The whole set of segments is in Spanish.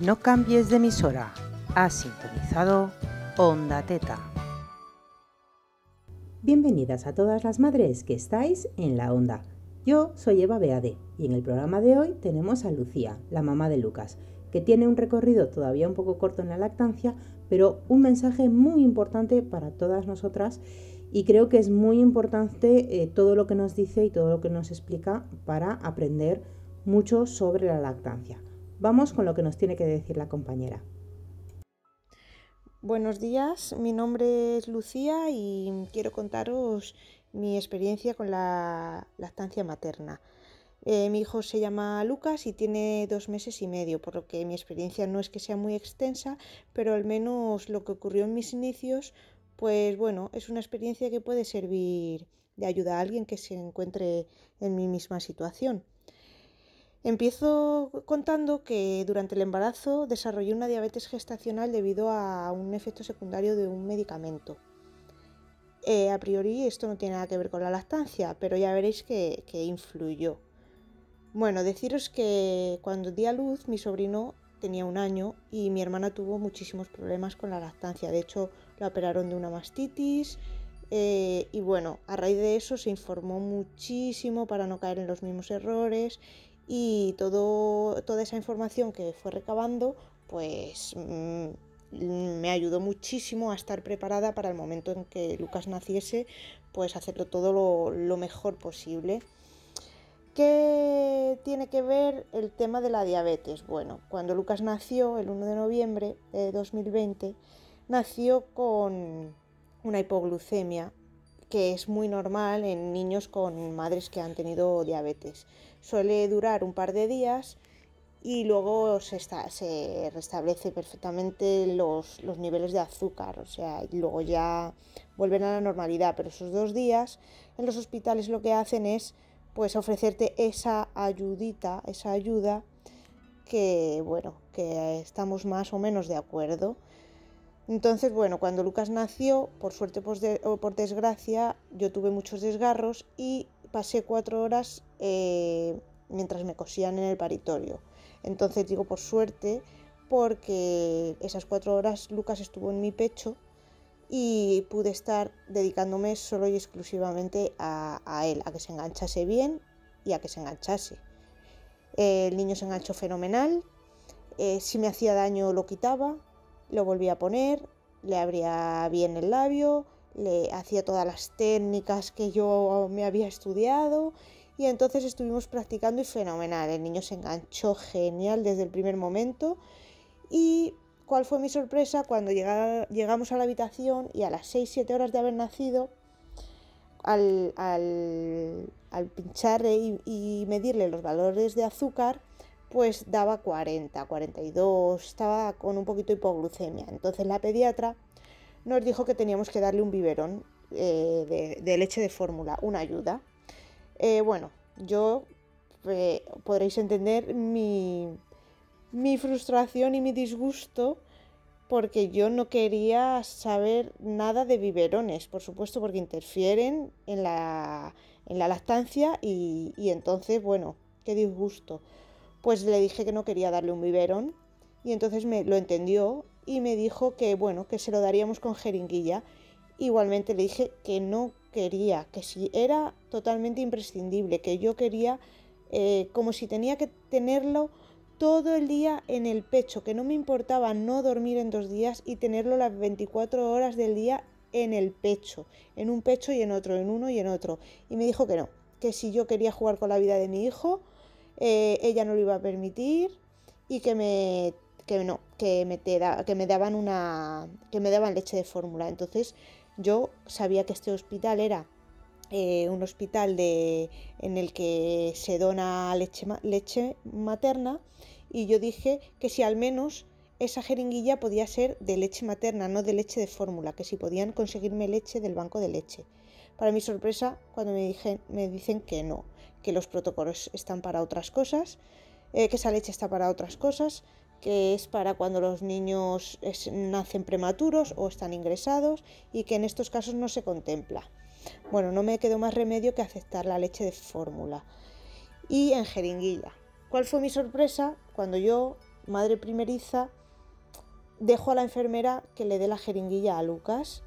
No cambies de emisora. Has sintonizado Onda Teta. Bienvenidas a todas las madres que estáis en la onda. Yo soy Eva Beade y en el programa de hoy tenemos a Lucía, la mamá de Lucas, que tiene un recorrido todavía un poco corto en la lactancia, pero un mensaje muy importante para todas nosotras y creo que es muy importante eh, todo lo que nos dice y todo lo que nos explica para aprender mucho sobre la lactancia. Vamos con lo que nos tiene que decir la compañera. Buenos días, mi nombre es Lucía y quiero contaros mi experiencia con la lactancia materna. Eh, mi hijo se llama Lucas y tiene dos meses y medio, por lo que mi experiencia no es que sea muy extensa, pero al menos lo que ocurrió en mis inicios, pues bueno, es una experiencia que puede servir de ayuda a alguien que se encuentre en mi misma situación. Empiezo contando que durante el embarazo desarrollé una diabetes gestacional debido a un efecto secundario de un medicamento. Eh, a priori esto no tiene nada que ver con la lactancia, pero ya veréis que, influyó. Bueno, deciros que cuando di a luz mi sobrino tenía un año y mi hermana tuvo muchísimos problemas con la lactancia. De hecho, la operaron de una mastitis, eh, y bueno, a raíz de eso se informó muchísimo para no caer en los mismos errores y toda esa información que fue recabando, pues mm, me ayudó muchísimo a estar preparada para el momento en que Lucas naciese, pues hacerlo todo lo, lo mejor posible. ¿Qué tiene que ver el tema de la diabetes? Bueno, cuando Lucas nació, el 1 de noviembre de 2020, nació con una hipoglucemia que es muy normal en niños con madres que han tenido diabetes. Suele durar un par de días y luego se, está, se restablece perfectamente los, los, niveles de azúcar, o sea, y luego ya vuelven a la normalidad, pero esos dos días en los hospitales lo que hacen es pues ofrecerte esa ayudita, esa ayuda que bueno, que estamos más o menos de acuerdo. Entonces, bueno, cuando Lucas nació, por suerte o por desgracia, yo tuve muchos desgarros y pasé cuatro horas eh, mientras me cosían en el paritorio. Entonces digo por suerte porque esas cuatro horas Lucas estuvo en mi pecho y pude estar dedicándome solo y exclusivamente a, él, a que se enganchase bien y a que se enganchase. el niño se enganchó fenomenal, eh, si me hacía daño lo quitaba, lo volvía a poner, le abría bien el labio, le hacía todas las técnicas que yo me había estudiado y entonces estuvimos practicando y fenomenal. El niño se enganchó genial desde el primer momento y cuál fue mi sorpresa cuando llegamos a la habitación y a las 6-7 horas de haber nacido, al, al, y medirle los valores de azúcar, pues daba 40, 42, estaba con un poquito de hipoglucemia. Entonces la pediatra nos dijo que teníamos que darle un biberón eh, de, leche de fórmula, una ayuda. Eh, bueno, yo eh, podréis entender mi, frustración y mi disgusto porque yo no quería saber nada de biberones, por supuesto, porque interfieren en la, lactancia y entonces, bueno, qué disgusto pues le dije que no quería darle un biberón y entonces me lo entendió y me dijo que bueno, que se lo daríamos con jeringuilla. Igualmente le dije que no quería, que si era totalmente imprescindible, que yo quería eh, como si tenía que tenerlo todo el día en el pecho, que no me importaba no dormir en dos días y tenerlo las 24 horas del día en el pecho, en un pecho y en otro, en uno y en otro. Y me dijo que no, que si yo quería jugar con la vida de mi hijo, eh, ella no lo iba a permitir y que me que no, que me, que me daban una que me daban leche de fórmula. Entonces yo sabía que este hospital era eh, un hospital de, en el que se dona leche, leche materna y yo dije que si al menos esa jeringuilla podía ser de leche materna, no de leche de fórmula, que si podían conseguirme leche del banco de leche. Para mi sorpresa, cuando me, dije, me dicen que no, que los protocolos están para otras cosas, eh, que esa leche está para otras cosas, que es para cuando los niños nacen prematuros o están ingresados y que en estos casos no se contempla. Bueno, no me quedó más remedio que aceptar la leche de fórmula y en jeringuilla. ¿Cuál fue mi sorpresa cuando yo madre primeriza, dejo a la enfermera que le dé la jeringuilla a Lucas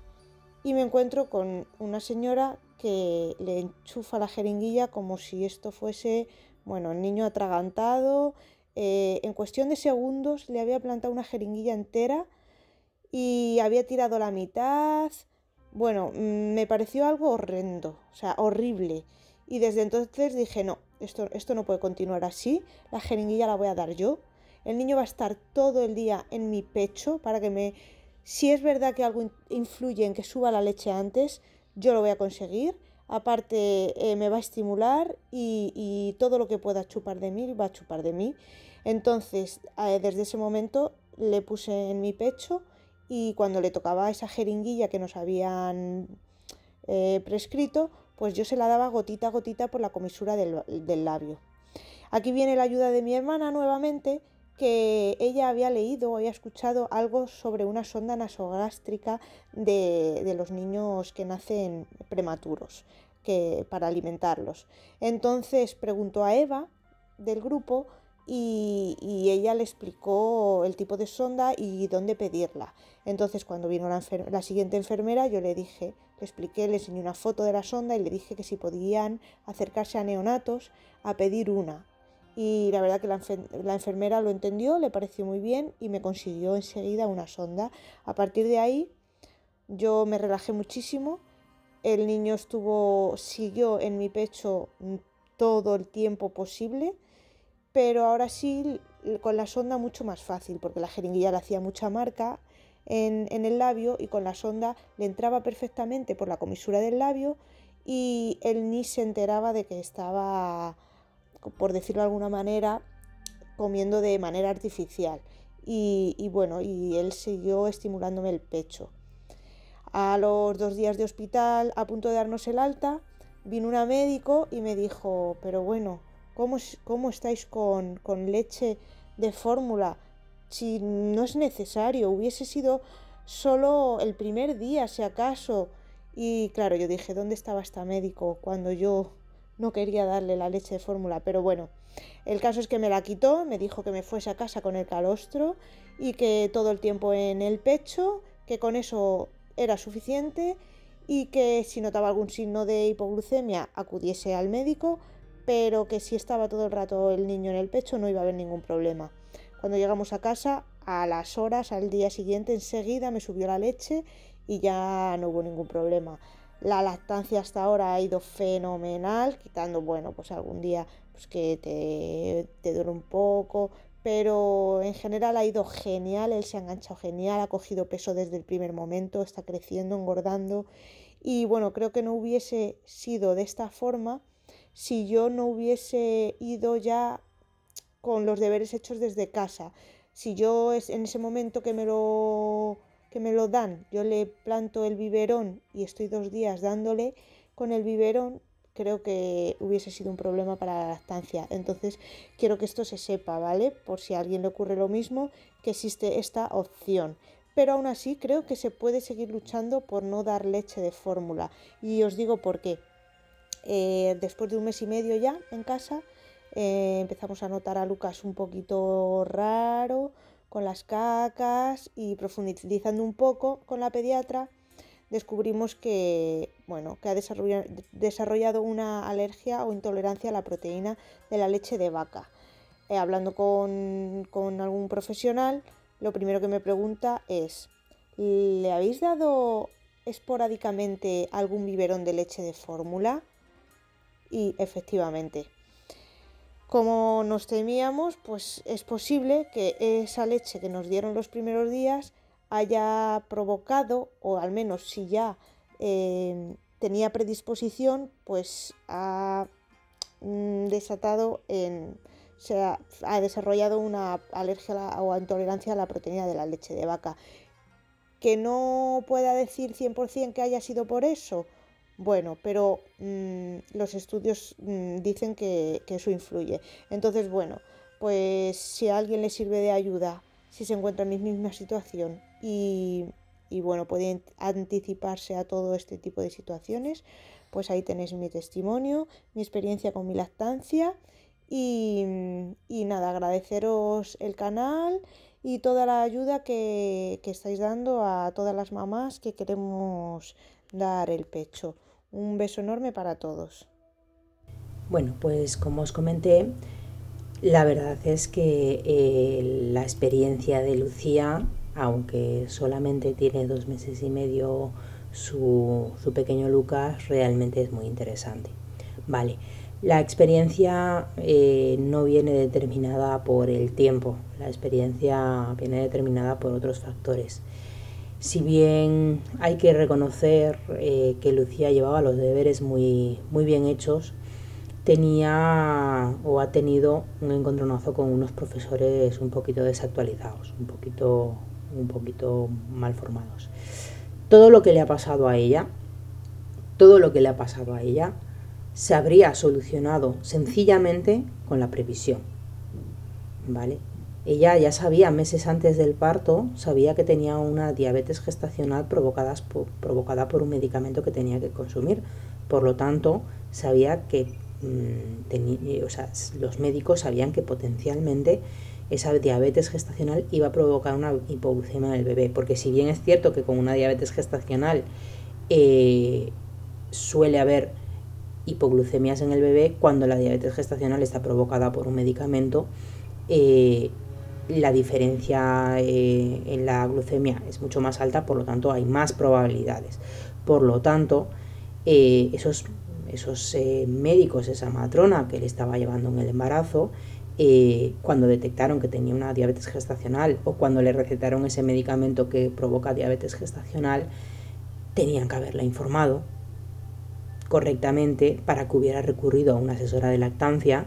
y me encuentro con una señora que le enchufa la jeringuilla como si esto fuese, bueno, el niño atragantado. Eh, en cuestión de segundos le había plantado una jeringuilla entera y había tirado la mitad. Bueno, mm, me pareció algo horrendo, o sea, horrible. Y desde entonces dije, no, esto, esto no puede continuar así, la jeringuilla la voy a dar yo. El niño va a estar todo el día en mi pecho para que me... Si es verdad que algo influye en que suba la leche antes, yo lo voy a conseguir. Aparte, eh, me va a estimular y, todo lo que pueda chupar de mí va a chupar de mí. Entonces, desde ese momento le puse en mi pecho y cuando le tocaba esa jeringuilla que nos habían eh, prescrito, pues yo se la daba gotita a gotita por la comisura del, del labio. Aquí viene la ayuda de mi hermana nuevamente que ella había leído o había escuchado algo sobre una sonda nasogástrica de, los niños que nacen prematuros que, para alimentarlos. Entonces preguntó a Eva del grupo y, ella le explicó el tipo de sonda y dónde pedirla. Entonces cuando vino la, la, siguiente enfermera yo le dije, le expliqué, le enseñé una foto de la sonda y le dije que si podían acercarse a neonatos a pedir una y la verdad que la, enfermera lo entendió, le pareció muy bien y me consiguió enseguida una sonda. A partir de ahí yo me relajé muchísimo, el niño estuvo, siguió en mi pecho todo el tiempo posible, pero ahora sí con la sonda mucho más fácil, porque la jeringuilla le hacía mucha marca en, en el labio y con la sonda le entraba perfectamente por la comisura del labio y él ni se enteraba de que estaba por decirlo de alguna manera, comiendo de manera artificial. Y, bueno, y él siguió estimulándome el pecho. A los dos días de hospital, a punto de darnos el alta, vino una médico y me dijo, pero bueno, ¿cómo, cómo estáis con, con leche de fórmula? Si no es necesario, hubiese sido solo el primer día, si acaso. Y claro, yo dije, ¿dónde estaba esta médico cuando yo no quería darle la leche de fórmula, pero bueno, el caso es que me la quitó, me dijo que me fuese a casa con el calostro y que todo el tiempo en el pecho, que con eso era suficiente y que si notaba algún signo de hipoglucemia acudiese al médico, pero que si estaba todo el rato el niño en el pecho no iba a haber ningún problema. Cuando llegamos a casa, a las horas, al día siguiente, enseguida me subió la leche y ya no hubo ningún problema. La lactancia hasta ahora ha ido fenomenal, quitando, bueno, pues algún día pues que te, te un poco, pero en general ha ido genial, él se ha enganchado genial, ha cogido peso desde el primer momento, está creciendo, engordando y bueno, creo que no hubiese sido de esta forma si yo no hubiese ido ya con los deberes hechos desde casa. Si yo en ese momento que me lo que me lo dan, yo le planto el biberón y estoy dos días dándole con el biberón, creo que hubiese sido un problema para la lactancia. Entonces quiero que esto se sepa, ¿vale? Por si a alguien le ocurre lo mismo, que existe esta opción. Pero aún así creo que se puede seguir luchando por no dar leche de fórmula. Y os digo por qué. Eh, después de un mes y medio ya en casa, eh, empezamos a notar a Lucas un poquito raro, con las cacas y profundizando un poco con la pediatra, descubrimos que, bueno, que ha desarrollado, una alergia o intolerancia a la proteína de la leche de vaca. Eh, hablando con, con algún profesional, lo primero que me pregunta es, ¿le habéis dado esporádicamente algún biberón de leche de fórmula? Y efectivamente, como nos temíamos, pues es posible que esa leche que nos dieron los primeros días haya provocado, o al menos si ya em, tenía predisposición, pues ha mm, desatado en, se ha, desarrollado una alergia o intolerancia a la proteína de la leche de vaca. Que no pueda decir 100% que haya sido por eso, bueno, pero mm, los estudios mm, dicen que, eso influye. Entonces, bueno, pues si a alguien le sirve de ayuda, si se encuentra en mi misma situación y, y bueno, puede anticiparse a todo este tipo de situaciones, pues ahí tenéis mi testimonio, mi experiencia con mi lactancia Y, y nada, agradeceros el canal y toda la ayuda que, que estáis dando a todas las mamás que queremos dar el pecho. Un beso enorme para todos. Bueno, pues como os comenté, la verdad es que eh, la experiencia de Lucía, aunque solamente tiene dos meses y medio su, su pequeño Lucas, realmente es muy interesante. Vale, la experiencia eh, no viene determinada por el tiempo, la experiencia viene determinada por otros factores. Si bien hay que reconocer eh, que Lucía llevaba los deberes muy, muy bien hechos, tenía o ha tenido un encontronazo con unos profesores un poquito desactualizados, un poquito, un poquito mal formados. Todo lo que le ha pasado a ella, todo lo que le ha pasado a ella, se habría solucionado sencillamente con la previsión. ¿Vale? Ella ya sabía meses antes del parto, sabía que tenía una diabetes gestacional provocada por, provocada por un medicamento que tenía que consumir. Por lo tanto, sabía que Mm, o sea, los médicos sabían que potencialmente esa diabetes gestacional iba a provocar una hipoglucemia en el bebé, porque si bien es cierto que con una diabetes gestacional eh, suele haber hipoglucemias en el bebé, cuando la diabetes gestacional está provocada por un medicamento, eh, la diferencia eh, en la glucemia es mucho más alta, por lo tanto hay más probabilidades. Por lo tanto, esos esos eh, médicos, esa matrona que le estaba llevando en el embarazo, eh, cuando detectaron que tenía una diabetes gestacional o cuando le recetaron ese medicamento que provoca diabetes gestacional, tenían que haberla informado correctamente para que hubiera recurrido a una asesora de lactancia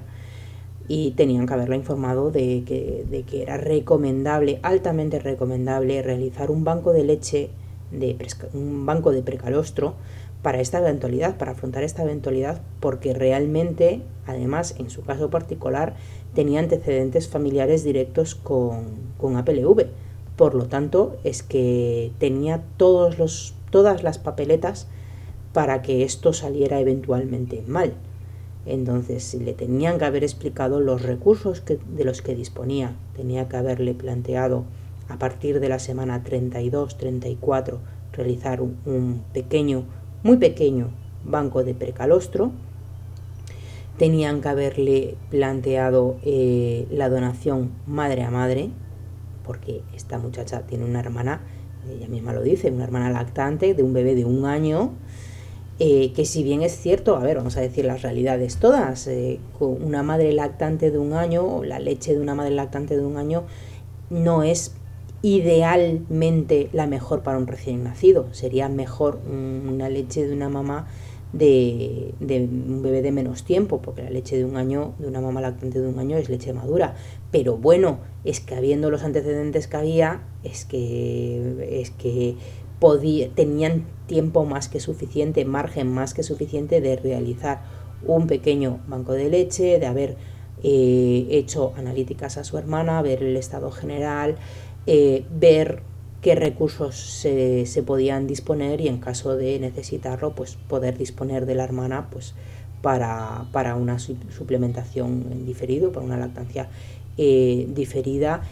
y tenían que haberla informado de que, de que era recomendable, altamente recomendable, realizar un banco de leche, de, un banco de precalostro para esta eventualidad, para afrontar esta eventualidad, porque realmente, además, en su caso particular, tenía antecedentes familiares directos con, con APLV. Por lo tanto, es que tenía todos los, todas las papeletas para que esto saliera eventualmente mal. Entonces le tenían que haber explicado los recursos de los que disponía, tenía que haberle planteado a partir de la semana 32-34 realizar un, un pequeño muy pequeño banco de precalostro. Tenían que haberle planteado eh, la donación madre a madre, porque esta muchacha tiene una hermana, ella misma lo dice, una hermana lactante de un bebé de un año, eh, que si bien es cierto, a ver, vamos a decir las realidades todas, eh, con una madre lactante de un año o la leche de una madre lactante de un año no es idealmente la mejor para un recién nacido. Sería mejor una leche de una mamá de, un bebé de menos tiempo, porque la leche de un año, de una mamá lactante de un año es leche madura. Pero bueno, es que habiendo los antecedentes que había, es que, es que podía, tenían tiempo más que suficiente, margen más que suficiente de realizar un pequeño banco de leche, de haber eh, hecho analíticas a su hermana, ver el estado general, eh, ver qué recursos se, se, podían disponer y en caso de necesitarlo, pues poder disponer de la hermana pues, para, para una suplementación en diferido, para una lactancia eh, diferida.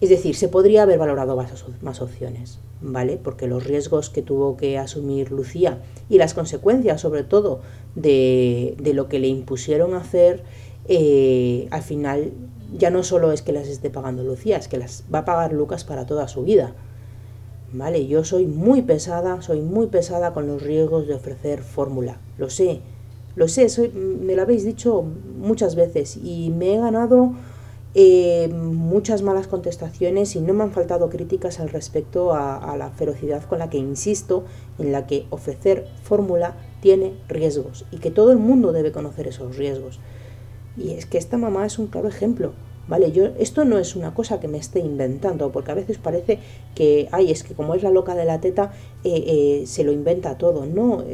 Es decir, se podría haber valorado más, más, opciones, ¿vale? Porque los riesgos que tuvo que asumir Lucía y las consecuencias, sobre todo, de, de lo que le impusieron hacer, eh, al final ya no solo es que las esté pagando Lucía, es que las va a pagar Lucas para toda su vida. Vale, yo soy muy pesada, soy muy pesada con los riesgos de ofrecer fórmula. Lo sé, lo sé, soy, me lo habéis dicho muchas veces y me he ganado eh, muchas malas contestaciones y no me han faltado críticas al respecto a, la ferocidad con la que insisto en la que ofrecer fórmula tiene riesgos y que todo el mundo debe conocer esos riesgos. Y es que esta mamá es un claro ejemplo. ¿Vale? Yo, esto no es una cosa que me esté inventando, porque a veces parece que, ay, es que como es la loca de la teta, eh, eh, se lo inventa todo. No,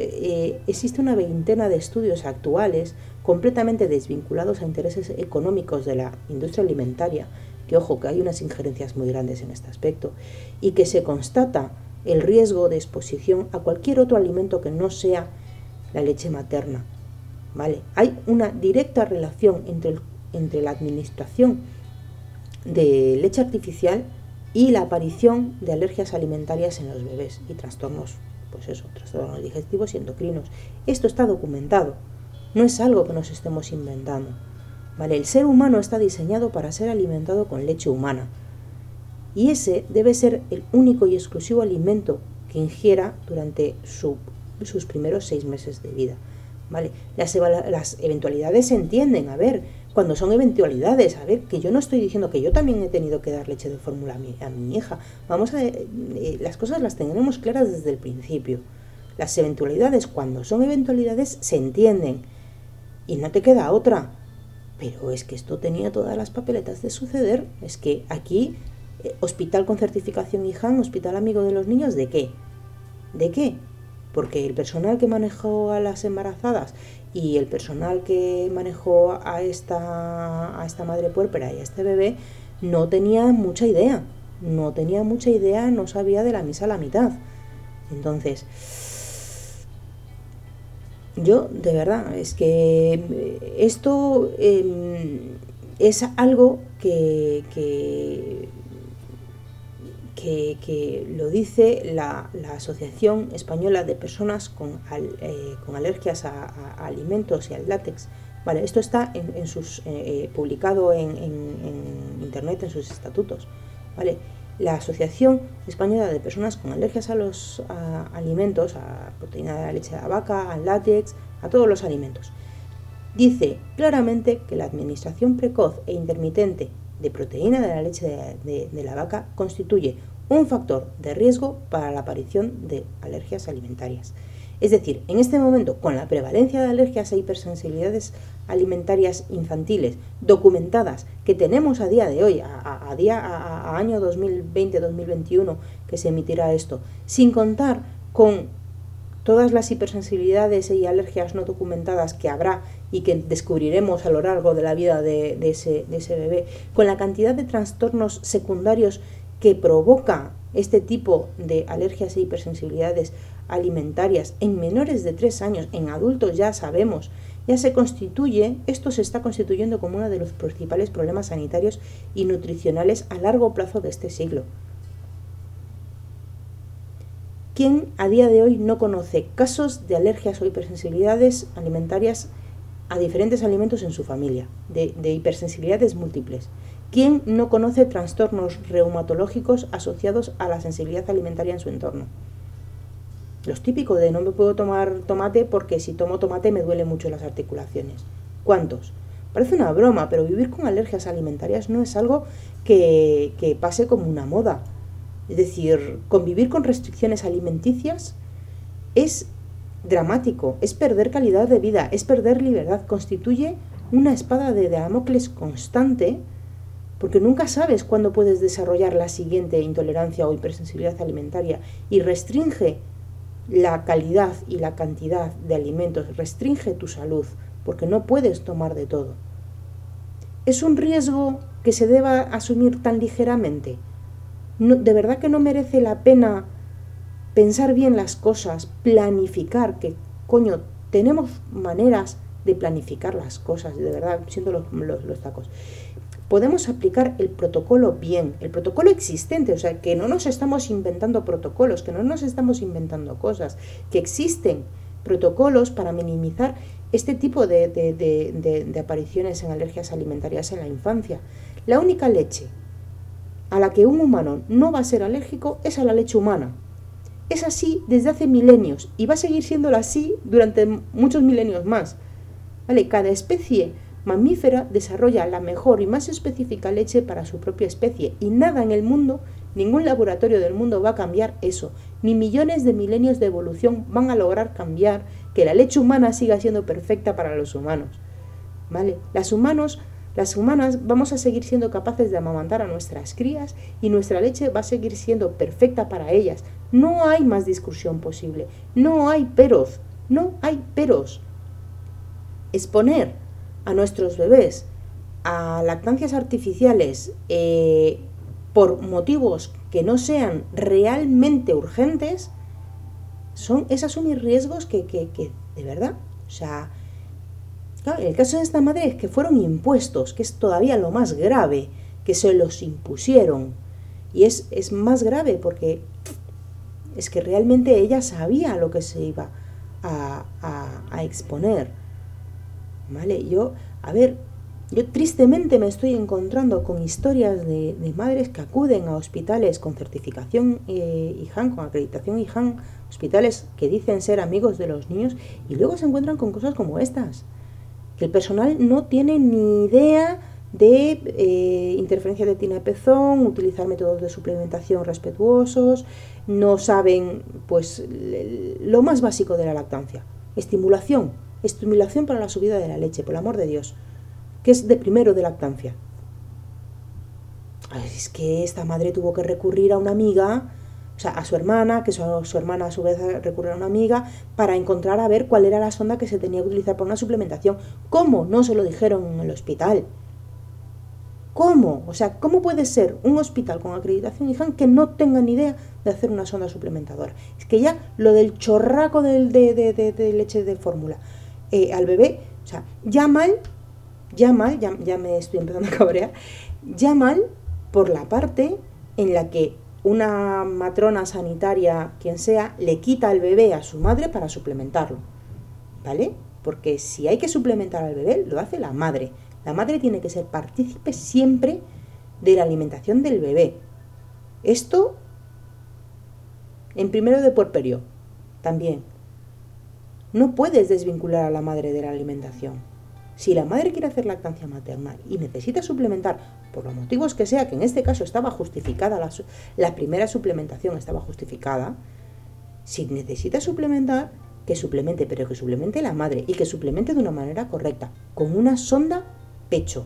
existe una veintena de estudios actuales completamente desvinculados a intereses económicos de la industria alimentaria, que ojo, que hay unas injerencias muy grandes en este aspecto, y que se constata el riesgo de exposición a cualquier otro alimento que no sea la leche materna. ¿vale? Hay una directa relación entre, entre la administración de leche artificial y la aparición de alergias alimentarias en los bebés y trastornos, pues eso, trastornos digestivos y endocrinos. Esto está documentado, no es algo que nos estemos inventando. ¿Vale? El ser humano está diseñado para ser alimentado con leche humana. Y ese debe ser el único y exclusivo alimento que ingiera durante sus primeros seis meses de vida. ¿Vale? Las, eventualidades se entienden, a ver, cuando son eventualidades. A ver, que yo no estoy diciendo que yo también he tenido que dar leche de fórmula a mi, hija. Vamos a eh, las cosas las tenemos claras desde el principio. Las eventualidades, cuando son eventualidades, se entienden. Y no te queda otra. Pero es que esto tenía todas las papeletas de suceder. Es que aquí, eh, hospital con certificación IJAN, hospital amigo de los niños, ¿de qué? ¿De qué? Porque el personal que manejó a las embarazadas y el personal que manejó a esta, a esta madre puérpera y a este bebé no tenía mucha idea, no tenía mucha idea, no sabía de la misa a la mitad. Entonces, yo de verdad, es que esto em, es algo que, que que, lo dice la, Asociación Española de Personas con, eh, con alergias a, alimentos y al látex. Vale, esto está en, sus, eh, eh, publicado en, internet en sus estatutos. ¿vale? La Asociación Española de Personas con alergias a los alimentos, a proteína de la leche de la vaca, al látex, a todos los alimentos, dice claramente que la administración precoz e intermitente de proteína de la leche de, la vaca constituye un factor de riesgo para la aparición de alergias alimentarias. Es decir, en este momento, con la prevalencia de alergias e hipersensibilidades alimentarias infantiles documentadas que tenemos a día de hoy, a, día, a año 2020-2021 que se emitirá esto, sin contar con todas las hipersensibilidades y alergias no documentadas que habrá y que descubriremos a lo largo de la vida de, ese, bebé, con la cantidad de trastornos secundarios que provoca este tipo de alergias e hipersensibilidades alimentarias en menores de 3 años, en adultos ya sabemos, ya se constituye, esto se está constituyendo como uno de los principales problemas sanitarios y nutricionales a largo plazo de este siglo. ¿Quién a día de hoy no conoce casos de alergias o hipersensibilidades alimentarias a diferentes alimentos en su familia, de, hipersensibilidades múltiples? ¿Quién no conoce trastornos reumatológicos asociados a la sensibilidad alimentaria en su entorno? Los típicos de no me puedo tomar tomate porque si tomo tomate me duele mucho las articulaciones. ¿Cuántos? Parece una broma, pero vivir con alergias alimentarias no es algo que, que pase como una moda. Es decir, convivir con restricciones alimenticias es dramático, es perder calidad de vida, es perder libertad, constituye una espada de Damocles constante porque nunca sabes cuándo puedes desarrollar la siguiente intolerancia o hipersensibilidad alimentaria y restringe la calidad y la cantidad de alimentos, restringe tu salud porque no puedes tomar de todo. ¿Es un riesgo que se deba asumir tan ligeramente? de verdad que no merece la pena pensar bien las cosas, planificar, que coño, tenemos maneras de planificar las cosas, de verdad, siendo los, tacos. Podemos aplicar el protocolo bien, el protocolo existente, o sea, que no nos estamos inventando protocolos, que no nos estamos inventando cosas, que existen protocolos para minimizar este tipo de, de apariciones en alergias alimentarias en la infancia. La única leche a la que un humano no va a ser alérgico es a la leche humana. Es así desde hace milenios y va a seguir siéndolo así durante muchos milenios más. ¿Vale? Cada especie mamífera desarrolla la mejor y más específica leche para su propia especie y nada en el mundo, ningún laboratorio del mundo va a cambiar eso, ni millones de milenios de evolución van a lograr cambiar que la leche humana siga siendo perfecta para los humanos. ¿Vale? Las humanos las humanas vamos a seguir siendo capaces de amamantar a nuestras crías y nuestra leche va a seguir siendo perfecta para ellas. No hay más discusión posible. No hay peros. No hay peros. Exponer a nuestros bebés a lactancias artificiales eh, por motivos que no sean realmente urgentes, son, es asumir riesgos que, que, que de verdad, o sea, el caso de esta madre es que fueron impuestos, que es todavía lo más grave, que se los impusieron. Y es, es más grave porque es que realmente ella sabía lo que se iba a, a exponer. ¿Vale? Yo, a ver, yo tristemente me estoy encontrando con historias de, madres que acuden a hospitales con certificación eh, IJAN, con acreditación IJAN, hospitales que dicen ser amigos de los niños y luego se encuentran con cosas como estas. Que el personal no tiene ni idea de eh, interferencia de tina de pezón, utilizar métodos de suplementación respetuosos, no saben pues lo más básico de la lactancia, estimulación, estimulación para la subida de la leche, por el amor de Dios que es de primero de lactancia. Es que esta madre tuvo que recurrir a una amiga, o sea, a su hermana, que su, hermana a su vez recurrió a una amiga, para encontrar a ver cuál era la sonda que se tenía que utilizar para una suplementación. ¿Cómo? No se lo dijeron en el hospital. ¿Cómo? O sea, ¿cómo puede ser un hospital con acreditación IJAN que no tenga ni idea de hacer una sonda suplementadora? Es que ya lo del chorraco de, de, leche de fórmula eh, al bebé, o sea, ya mal ya mal, ya, me estoy empezando a cabrear, ya mal por la parte en la que una matrona sanitaria, quien sea, le quita al bebé a su madre para suplementarlo. ¿Vale? Porque si hay que suplementar al bebé, lo hace la madre. La madre tiene que ser partícipe siempre de la alimentación del bebé. Esto en primero de puerperio también. No puedes desvincular a la madre de la alimentación. Si la madre quiere hacer lactancia materna y necesita suplementar, por los motivos que sea, que en este caso estaba justificada, la, primera suplementación estaba justificada, si necesita suplementar, que suplemente, pero que suplemente la madre y que suplemente de una manera correcta, con una sonda pecho.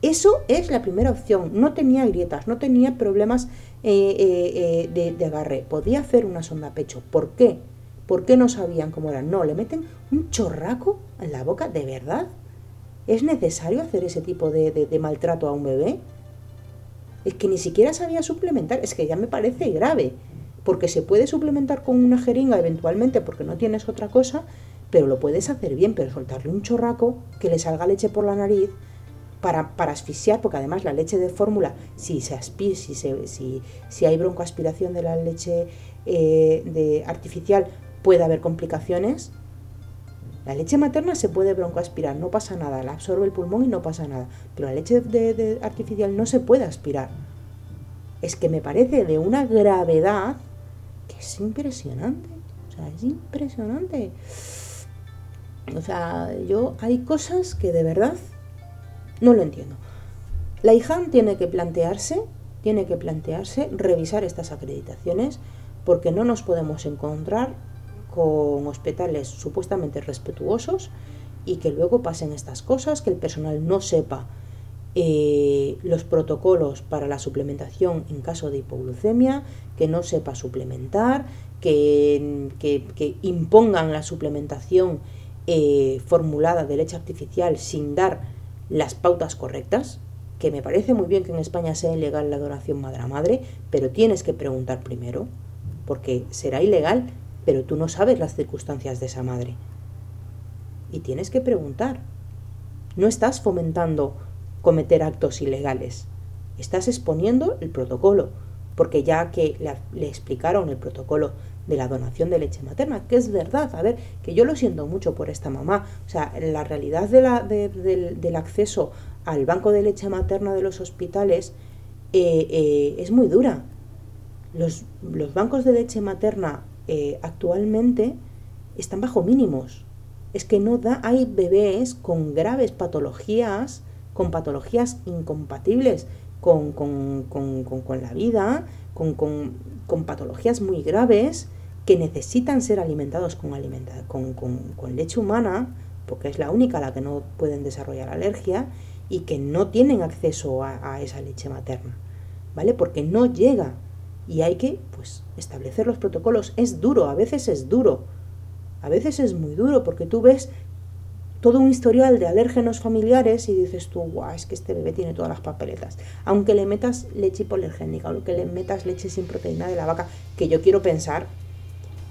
Eso es la primera opción. No tenía grietas, no tenía problemas eh, eh, eh, de agarre. Podía hacer una sonda pecho. ¿Por qué? ¿Por qué no sabían cómo era? No, le meten un chorraco en la boca, ¿de verdad? ¿Es necesario hacer ese tipo de, maltrato a un bebé? Es que ni siquiera sabía suplementar, es que ya me parece grave, porque se puede suplementar con una jeringa eventualmente porque no tienes otra cosa, pero lo puedes hacer bien, pero soltarle un chorraco, que le salga leche por la nariz, para, asfixiar, porque además la leche de fórmula, si se aspira, si, si, si hay broncoaspiración de la leche eh, de artificial, puede haber complicaciones. La leche materna se puede broncoaspirar, no pasa nada, la absorbe el pulmón y no pasa nada, pero la leche de, artificial no se puede aspirar. Es que me parece de una gravedad que es impresionante. O sea, es impresionante. O sea, yo hay cosas que de verdad no lo entiendo. La IJAN tiene que plantearse, tiene que plantearse revisar estas acreditaciones porque no nos podemos encontrar con hospitales supuestamente respetuosos y que luego pasen estas cosas, que el personal no sepa eh, los protocolos para la suplementación en caso de hipoglucemia, que no sepa suplementar, que, que, impongan la suplementación eh, formulada de leche artificial sin dar las pautas correctas, que me parece muy bien que en España sea ilegal la donación madre a madre, pero tienes que preguntar primero, porque será ilegal pero tú no sabes las circunstancias de esa madre. Y tienes que preguntar. No estás fomentando cometer actos ilegales, estás exponiendo el protocolo, porque ya que le, explicaron el protocolo de la donación de leche materna, que es verdad, a ver, que yo lo siento mucho por esta mamá, o sea, la realidad del acceso al banco de leche materna de los hospitales eh, eh, es muy dura. Los, los bancos de leche materna eh, actualmente están bajo mínimos. Es que no da, hay bebés con graves patologías, con patologías incompatibles con, con, la vida, con, patologías muy graves que necesitan ser alimentados con, con, leche humana, porque es la única a la que no pueden desarrollar alergia, y que no tienen acceso a, a esa leche materna, ¿vale? Porque no llega y hay que pues establecer los protocolos. Es duro, a veces es duro, a veces es muy duro porque tú ves todo un historial de alérgenos familiares y dices tú, guau, es que este bebé tiene todas las papeletas. Aunque le metas leche hipoalergénica, aunque le metas leche sin proteína de la vaca, que yo quiero pensar,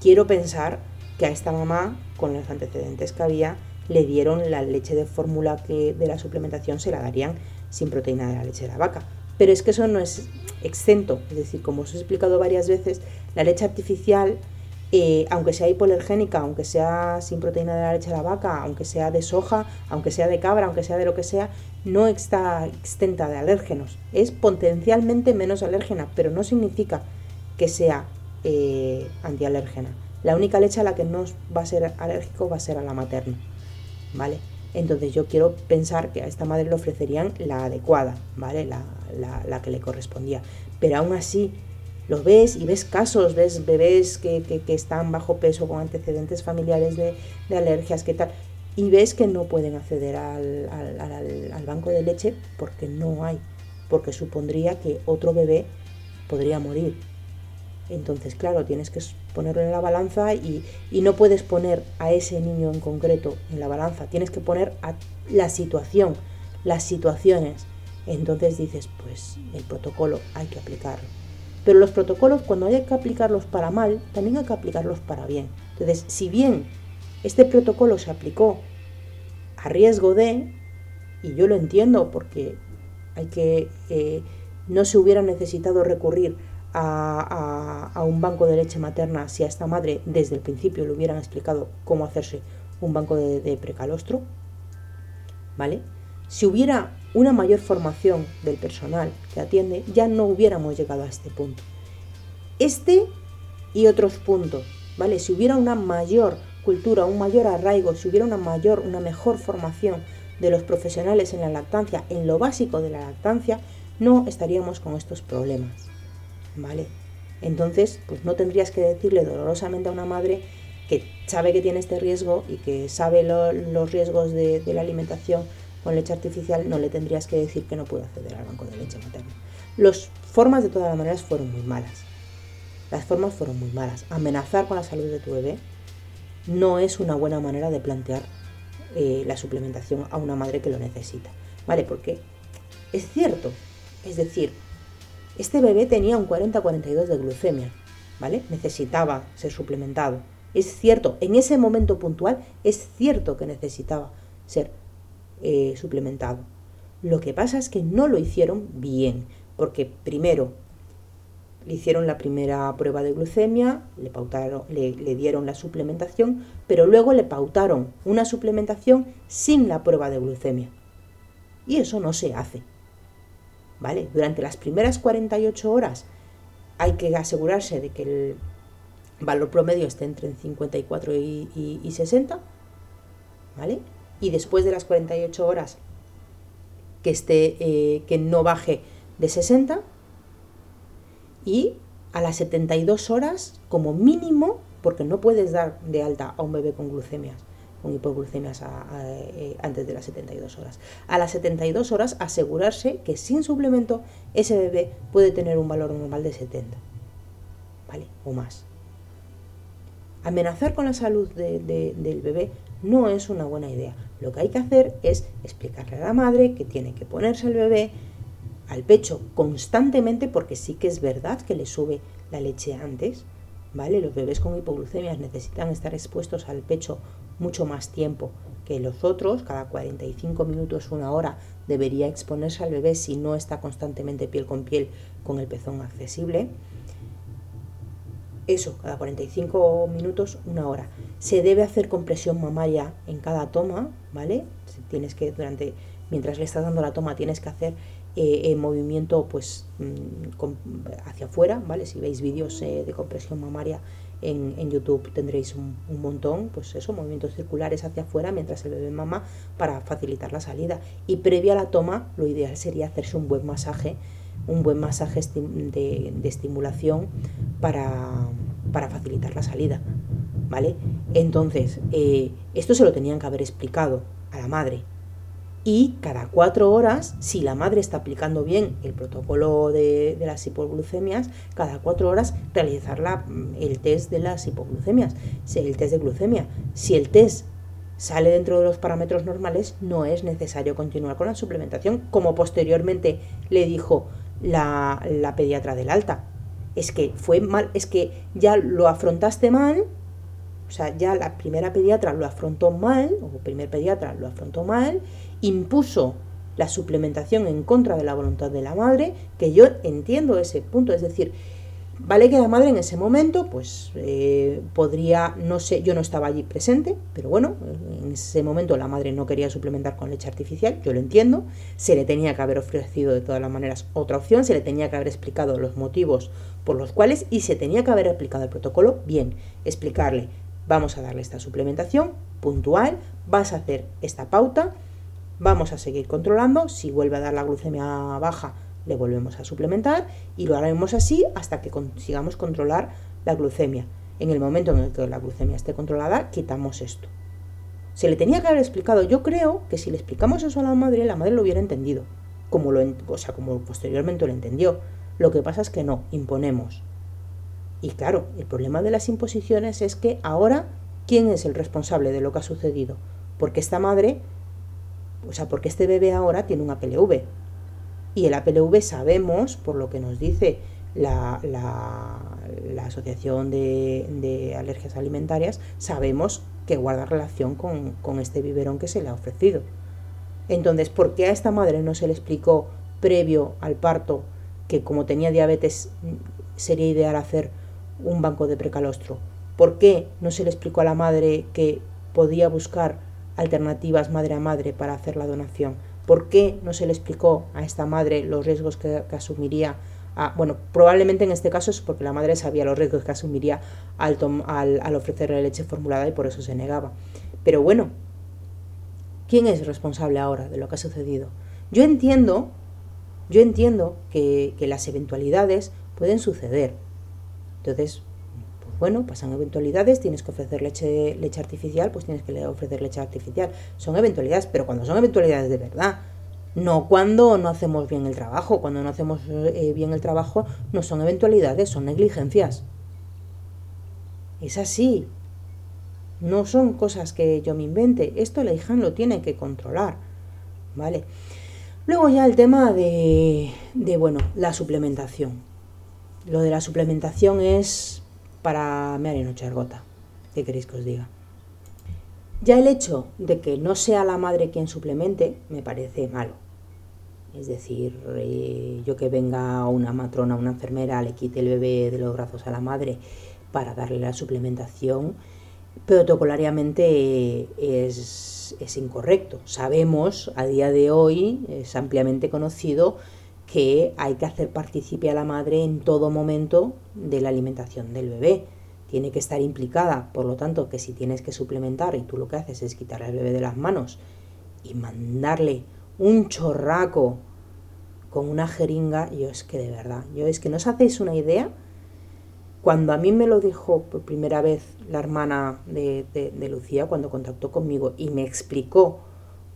quiero pensar que a esta mamá, con los antecedentes que había, le dieron la leche de fórmula que de la suplementación se la darían sin proteína de la leche de la vaca. Pero es que eso no es exento, es decir, como os he explicado varias veces, la leche artificial, eh, aunque sea hipoalergénica, aunque sea sin proteína de la leche de la vaca, aunque sea de soja, aunque sea de cabra, aunque sea de lo que sea, no está extenta de alérgenos. Es potencialmente menos alérgena, pero no significa que sea eh, antialérgena. La única leche a la que no va a ser alérgico va a ser a la materna. ¿Vale? Entonces yo quiero pensar que a esta madre le ofrecerían la adecuada, ¿vale? La, que le correspondía. Pero aún así, lo ves y ves casos, ves bebés que, están bajo peso con antecedentes familiares de, alergias, ¿qué tal? Y ves que no pueden acceder al, al banco de leche porque no hay, porque supondría que otro bebé podría morir. Entonces, claro, tienes que ponerlo en la balanza y, no puedes poner a ese niño en concreto en la balanza, tienes que poner a la situación, las situaciones. Entonces dices, pues el protocolo hay que aplicarlo. Pero los protocolos, cuando hay que aplicarlos para mal, también hay que aplicarlos para bien. Entonces, si bien este protocolo se aplicó a riesgo de, y yo lo entiendo porque hay que, eh, no se hubiera necesitado recurrir a, un banco de leche materna si a esta madre desde el principio le hubieran explicado cómo hacerse un banco de, precalostro, ¿vale? Si hubiera una mayor formación del personal que atiende, ya no hubiéramos llegado a este punto. Este y otros puntos, ¿vale? Si hubiera una mayor cultura, un mayor arraigo, si hubiera una mayor, una mejor formación de los profesionales en la lactancia, en lo básico de la lactancia, no estaríamos con estos problemas. ¿Vale? Entonces, pues no tendrías que decirle dolorosamente a una madre que sabe que tiene este riesgo y que sabe los riesgos de, la alimentación con leche artificial, no le tendrías que decir que no puede acceder al banco de leche materna. Las formas de todas las maneras fueron muy malas. Las formas fueron muy malas. Amenazar con la salud de tu bebé no es una buena manera de plantear eh, la suplementación a una madre que lo necesita. ¿Vale? Porque es cierto. Es decir, este bebé tenía un 40-42 de glucemia, ¿vale? Necesitaba ser suplementado. Es cierto, en ese momento puntual es cierto que necesitaba ser eh, suplementado. Lo que pasa es que no lo hicieron bien, porque primero le hicieron la primera prueba de glucemia, le, pautaron, le, le dieron la suplementación, pero luego le pautaron una suplementación sin la prueba de glucemia. Y eso no se hace. ¿Vale? Durante las primeras 48 horas hay que asegurarse de que el valor promedio esté entre 54 y, 60, ¿vale? Y después de las 48 horas que, esté, eh, que no baje de 60 y a las 72 horas como mínimo, porque no puedes dar de alta a un bebé con glucemias con hipoglucemias eh, antes de las 72 horas. A las 72 horas asegurarse que sin suplemento ese bebé puede tener un valor normal de 70, ¿vale? O más. Amenazar con la salud del bebé no es una buena idea. Lo que hay que hacer es explicarle a la madre que tiene que ponerse el bebé al pecho constantemente porque sí que es verdad que le sube la leche antes, ¿vale? Los bebés con hipoglucemias necesitan estar expuestos al pecho mucho más tiempo que los otros, cada 45 minutos, una hora, debería exponerse al bebé si no está constantemente piel con piel con el pezón accesible. Eso, cada 45 minutos, una hora. Se debe hacer compresión mamaria en cada toma, ¿vale? Tienes que, durante, mientras le estás dando la toma, tienes que hacer eh, movimiento pues mm, hacia afuera, ¿vale? Si veis vídeos eh, de compresión mamaria en, YouTube tendréis un, montón, pues eso, movimientos circulares hacia afuera mientras el bebé mama para facilitar la salida. Y previa a la toma, lo ideal sería hacerse un buen masaje, un buen masaje de, estimulación para, para, facilitar la salida. ¿Vale? Entonces, eh, esto se lo tenían que haber explicado a la madre, y cada cuatro horas, si la madre está aplicando bien el protocolo de, las hipoglucemias, cada cuatro horas realizar mm, el test de las hipoglucemias, el test de glucemia. Si el test sale dentro de los parámetros normales, no es necesario continuar con la suplementación, como posteriormente le dijo la, la pediatra del alta. Es que fue mal, es que ya lo afrontaste mal, o sea, ya la primera pediatra lo afrontó mal, o primer pediatra lo afrontó mal, impuso la suplementación en contra de la voluntad de la madre, que yo entiendo ese punto, es decir, vale que la madre en ese momento, pues eh, podría, no sé, yo no estaba allí presente, pero bueno, en ese momento la madre no quería suplementar con leche artificial, yo lo entiendo, se le tenía que haber ofrecido de todas las maneras otra opción, se le tenía que haber explicado los motivos por los cuales y se tenía que haber aplicado el protocolo. Bien, explicarle, vamos a darle esta suplementación puntual, vas a hacer esta pauta, Vamos a seguir controlando, si vuelve a dar la glucemia baja, le volvemos a suplementar y lo haremos así hasta que consigamos controlar la glucemia. En el momento en el que la glucemia esté controlada, quitamos esto. Se le tenía que haber explicado, yo creo que si le explicamos eso a la madre, la madre lo hubiera entendido, como lo, o sea, como posteriormente lo entendió. Lo que pasa es que no, imponemos. Y claro, el problema de las imposiciones es que ahora, ¿quién es el responsable de lo que ha sucedido? Porque esta madre o sea, porque este bebé ahora tiene un APLV. Y el APLV sabemos, por lo que nos dice la, Asociación de, Alergias Alimentarias, sabemos que guarda relación con, con este biberón que se le ha ofrecido. Entonces, ¿por qué a esta madre no se le explicó previo al parto que como tenía diabetes sería ideal hacer un banco de precalostro? ¿Por qué no se le explicó a la madre que podía buscar alternativas madre a madre para hacer la donación. ¿Por qué no se le explicó a esta madre los riesgos que, asumiría? bueno, probablemente en este caso es porque la madre sabía los riesgos que asumiría al, al, al ofrecerle leche formulada y por eso se negaba. Pero bueno, ¿quién es responsable ahora de lo que ha sucedido? Yo entiendo, yo entiendo que, que las eventualidades pueden suceder. Entonces, bueno, pasan eventualidades, tienes que ofrecer leche, leche artificial, pues tienes que ofrecer leche artificial. Son eventualidades, pero cuando son eventualidades de verdad, no cuando no hacemos bien el trabajo. Cuando no hacemos eh, bien el trabajo no son eventualidades, son negligencias. Es así. No son cosas que yo me invente. Esto la hija lo tiene que controlar. ¿Vale? Luego ya el tema de, de, bueno, la suplementación. Lo de la suplementación es para mear y no echar. ¿Qué queréis que os diga? Ya el hecho de que no sea la madre quien suplemente me parece malo. Es decir, eh, yo que venga una matrona, una enfermera, le quite el bebé de los brazos a la madre para darle la suplementación, protocolariamente es, es incorrecto. Sabemos, a día de hoy, es ampliamente conocido que hay que hacer partícipe a la madre en todo momento de la alimentación del bebé. Tiene que estar implicada, por lo tanto, que si tienes que suplementar y tú lo que haces es quitarle al bebé de las manos y mandarle un chorraco con una jeringa, yo es que de verdad, yo es que no os hacéis una idea. Cuando a mí me lo dijo por primera vez la hermana de, de Lucía, cuando contactó conmigo y me explicó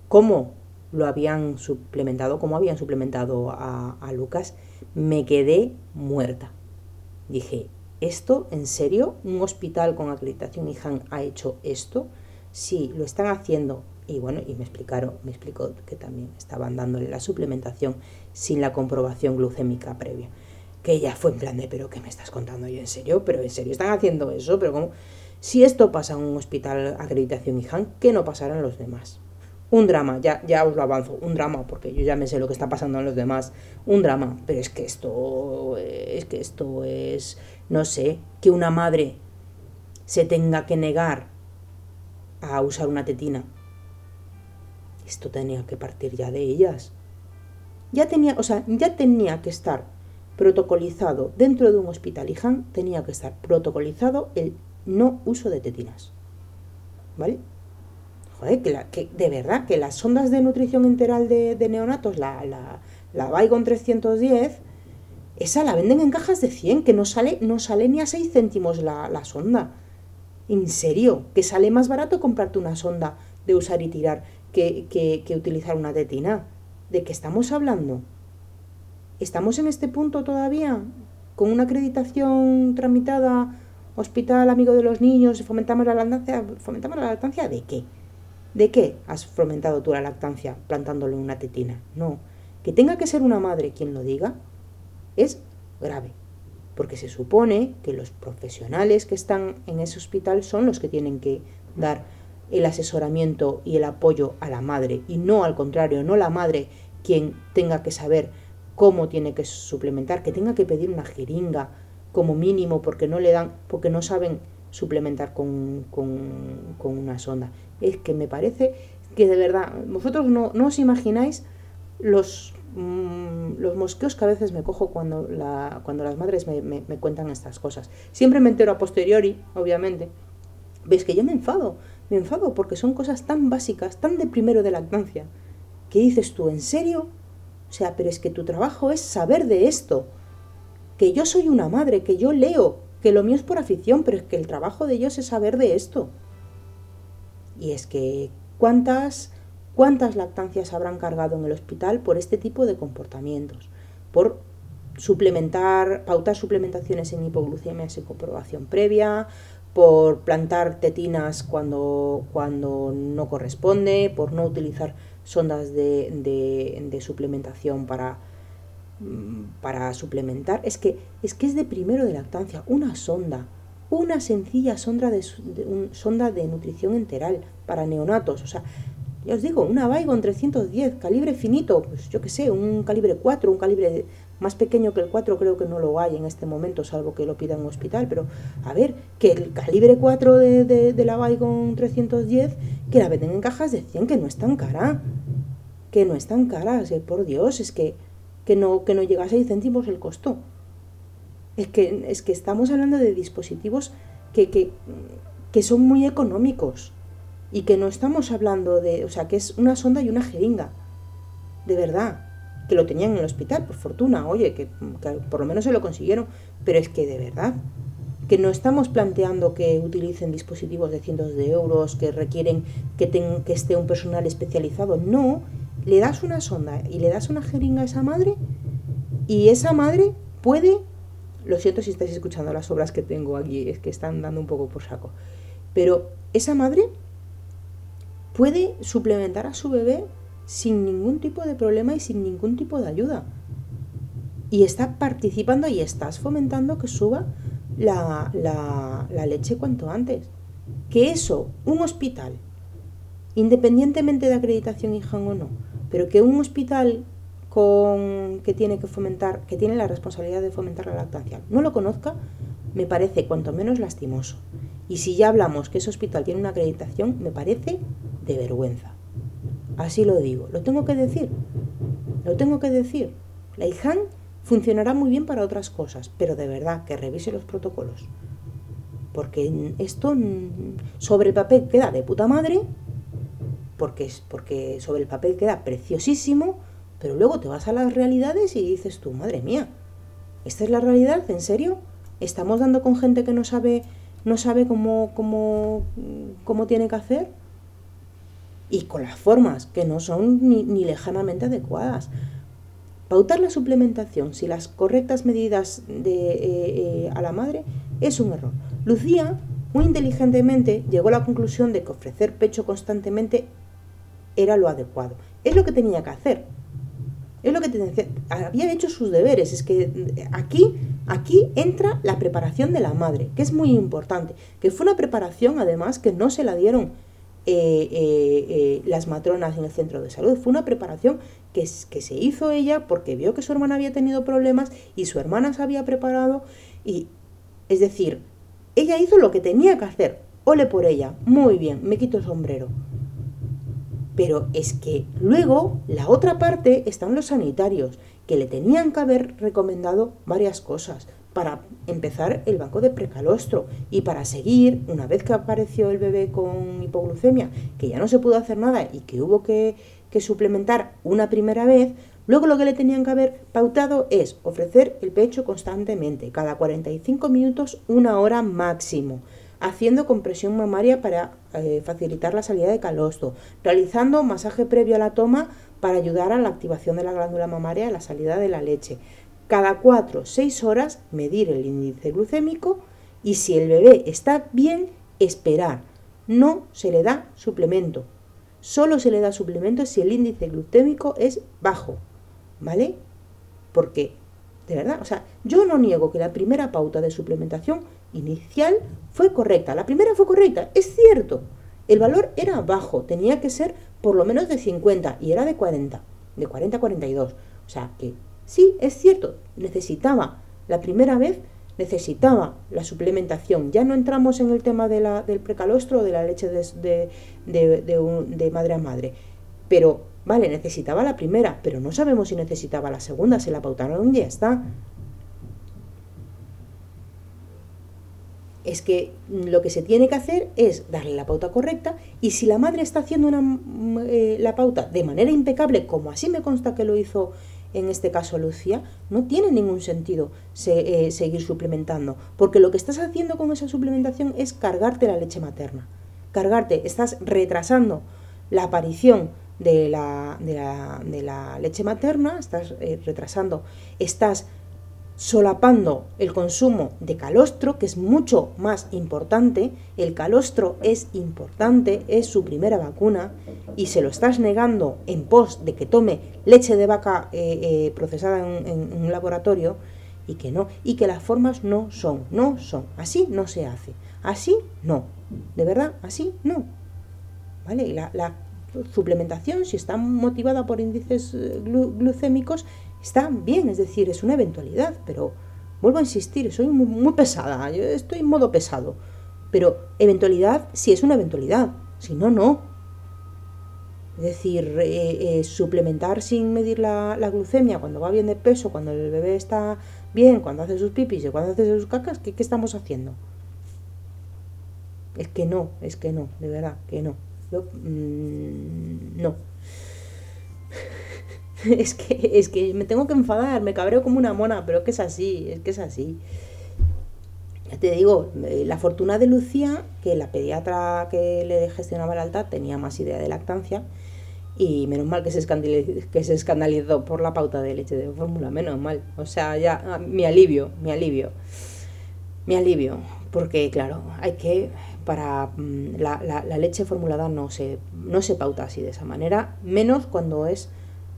cómo lo habían suplementado, como habían suplementado a, Lucas, me quedé muerta. Dije, ¿esto en serio? ¿Un hospital con acreditación IJAN ha hecho esto? Sí, lo están haciendo. Y bueno, y me explicaron, me explicó que también estaban dándole la suplementación sin la comprobación glucémica previa. Que ya fue en plan de, pero ¿qué me estás contando yo en serio? Pero en serio están haciendo eso, pero como si esto pasa en un hospital acreditación IJAN, ¿qué no pasará en los demás? Un drama, ya, ya os lo avanzo, un drama, porque yo ya me sé lo que está pasando en los demás. Un drama, pero es que esto es que esto es, no sé, que una madre se tenga que negar a usar una tetina. Esto tenía que partir ya de ellas. Ya tenía, o sea, ya tenía que estar protocolizado dentro de un hospital IJAN, tenía que estar protocolizado el no uso de tetinas. ¿Vale? Joder, que, que de verdad, que las sondas de nutrición integral de, neonatos, la, la, la 310, esa la venden en cajas de 100, que no sale, no sale ni a 6 céntimos la, la sonda. En serio, que sale más barato comprarte una sonda de usar y tirar que, que, que utilizar una tetina. ¿De qué estamos hablando? ¿Estamos en este punto todavía? ¿Con una acreditación tramitada, hospital amigo de los niños, fomentamos la lactancia? ¿Fomentamos la lactancia de qué? ¿De qué has fomentado tú la lactancia plantándole una tetina? No. Que tenga que ser una madre quien lo diga es grave. porque se supone que los profesionales que están en ese hospital son los que tienen que dar el asesoramiento y el apoyo a la madre y no al contrario, no la madre quien tenga que saber cómo tiene que suplementar, que tenga que pedir una jeringa como mínimo porque no le dan, porque no saben suplementar con, una sonda. Es que me parece que de verdad, vosotros no, os imagináis los, mm, los mosqueos que a veces me cojo cuando, la, cuando las madres me, me, cuentan estas cosas. Siempre me entero a posteriori, obviamente. Ves que yo me enfado, me enfado porque son cosas tan básicas, tan de primero de lactancia, que dices tú, ¿en serio? O sea, pero es que tu trabajo es saber de esto, que yo soy una madre, que yo leo, que lo mío es por afición, pero es que el trabajo de ellos es saber de esto. Y es que cuántas cuántas lactancias habrán cargado en el hospital por este tipo de comportamientos, por suplementar, pautar suplementaciones en hipoglucemia sin comprobación previa, por plantar tetinas cuando, cuando no corresponde, por no utilizar sondas de, suplementación para, para suplementar. Es que, es que es de primero de lactancia, una sonda, una sencilla sonda de, sonda de nutrición enteral para neonatos. O sea, ya os digo, una Baygon 310, calibre finito, pues yo qué sé, un calibre 4, un calibre más pequeño que el 4 creo que no lo hay en este momento, salvo que lo pida en un hospital, pero a ver, que el calibre 4 de, de, la Baygon 310, que la venden en cajas de 100, que no es tan cara, que no es tan cara, por Dios, es que, que, no, que no llega a 6 céntimos el costo. Es que, es que estamos hablando de dispositivos que, que, que son muy económicos y que no estamos hablando de, o sea, que es una sonda y una jeringa, de verdad que lo tenían en el hospital, por fortuna, oye, que, por lo menos se lo consiguieron, pero es que de verdad, que no estamos planteando que utilicen dispositivos de cientos de euros, que requieren que, que esté un personal especializado, no, le das una sonda y le das una jeringa a esa madre y esa madre puede, lo siento si estáis escuchando las obras que tengo aquí, es que están dando un poco por saco, pero esa madre puede suplementar a su bebé sin ningún tipo de problema y sin ningún tipo de ayuda. Y está participando y estás fomentando que suba la, leche cuanto antes. Que eso, un hospital, independientemente de acreditación IJAN o no, pero que un hospital con, que tiene que fomentar, que tiene la responsabilidad de fomentar la lactancia, no lo conozca, me parece cuanto menos lastimoso. Y si ya hablamos que ese hospital tiene una acreditación, me parece de vergüenza. Así lo digo, lo tengo que decir, lo tengo que decir. La IJAN funcionará muy bien para otras cosas, pero de verdad que revise los protocolos. Porque esto sobre el papel queda de puta madre, porque, porque sobre el papel queda preciosísimo, pero luego te vas a las realidades y dices tú, madre mía, ¿esta es la realidad? ¿En serio? ¿Estamos dando con gente que no sabe, no sabe cómo, cómo, cómo tiene que hacer? y con las formas que no son ni, lejanamente adecuadas. Pautar la suplementación sin las correctas medidas de, eh, eh, a la madre es un error. Lucía, muy inteligentemente, llegó a la conclusión de que ofrecer pecho constantemente era lo adecuado. Es lo que tenía que hacer. Es lo que tenía que Había hecho sus deberes. Es que eh, aquí, aquí entra la preparación de la madre, que es muy importante. Que fue una preparación, además, que no se la dieron eh, eh, eh, las matronas en el centro de salud. Fue una preparación que, que, se hizo ella porque vio que su hermana había tenido problemas y su hermana se había preparado. Y, es decir, ella hizo lo que tenía que hacer. Ole por ella. Muy bien, me quito el sombrero. Pero es que luego la otra parte están los sanitarios, que le tenían que haber recomendado varias cosas para empezar el banco de precalostro y para seguir, una vez que apareció el bebé con hipoglucemia, que ya no se pudo hacer nada y que hubo que, suplementar una primera vez, luego lo que le tenían que haber pautado es ofrecer el pecho constantemente, cada 45 minutos, una hora máximo haciendo compresión mamaria para eh, facilitar la salida de calostro, realizando masaje previo a la toma para ayudar a la activación de la glándula mamaria a la salida de la leche, cada 4 o 6 horas medir el índice glucémico y si el bebé está bien, esperar. No se le da suplemento. Solo se le da suplemento si el índice glucémico es bajo. ¿Vale? Porque de verdad, o sea, yo no niego que la primera pauta de suplementación inicial fue correcta. La primera fue correcta, es cierto. El valor era bajo, tenía que ser por lo menos de 50 y era de 40, de 40 a 42. O sea que sí, es cierto, necesitaba, la primera vez necesitaba la suplementación. Ya no entramos en el tema de la, del precalostro o de la leche de, de madre a madre. Pero, vale, necesitaba la primera, pero no sabemos si necesitaba la segunda, se la pautaron y ya está. Es que lo que se tiene que hacer es darle la pauta correcta y si la madre está haciendo una, eh, la pauta de manera impecable, como así me consta que lo hizo en este caso Lucía, no tiene ningún sentido eh, seguir suplementando, porque lo que estás haciendo con esa suplementación es cargarte la leche materna, cargarte, estás retrasando la aparición de la, de la, leche materna, estás eh, retrasando, estás solapando el consumo de calostro, que es mucho más importante. El calostro es importante, es su primera vacuna, y se lo estás negando en pos de que tome leche de vaca eh, eh, procesada en, un laboratorio, y que no, y que las formas no son, no son. Así no se hace. Así no. De verdad, así no. ¿Vale? La, la suplementación, si está motivada por índices eh, glucémicos, está bien, es decir, es una eventualidad, pero vuelvo a insistir, soy muy, pesada, yo estoy en modo pesado. Pero eventualidad si es una eventualidad, si no, no. Es decir, eh, eh, suplementar sin medir la, glucemia cuando va bien de peso, cuando el bebé está bien, cuando hace sus pipis y cuando hace sus cacas, ¿qué, qué estamos haciendo? Es que no, es que no, de verdad, que no. Mm, no. es, que, es que me tengo que enfadar, me cabreo como una mona, pero es que es así, es que es así. Ya te digo, eh, la fortuna de Lucía, que la pediatra que le gestionaba el alta tenía más idea de lactancia, y menos mal que se, escandalizó, que se escandalizó por la pauta de leche de fórmula, menos mal. O sea, ya, ah, mi alivio, mi alivio, mi alivio, porque claro, hay que, para mm, la, la, leche formulada no se, no se pauta así de esa manera, menos cuando es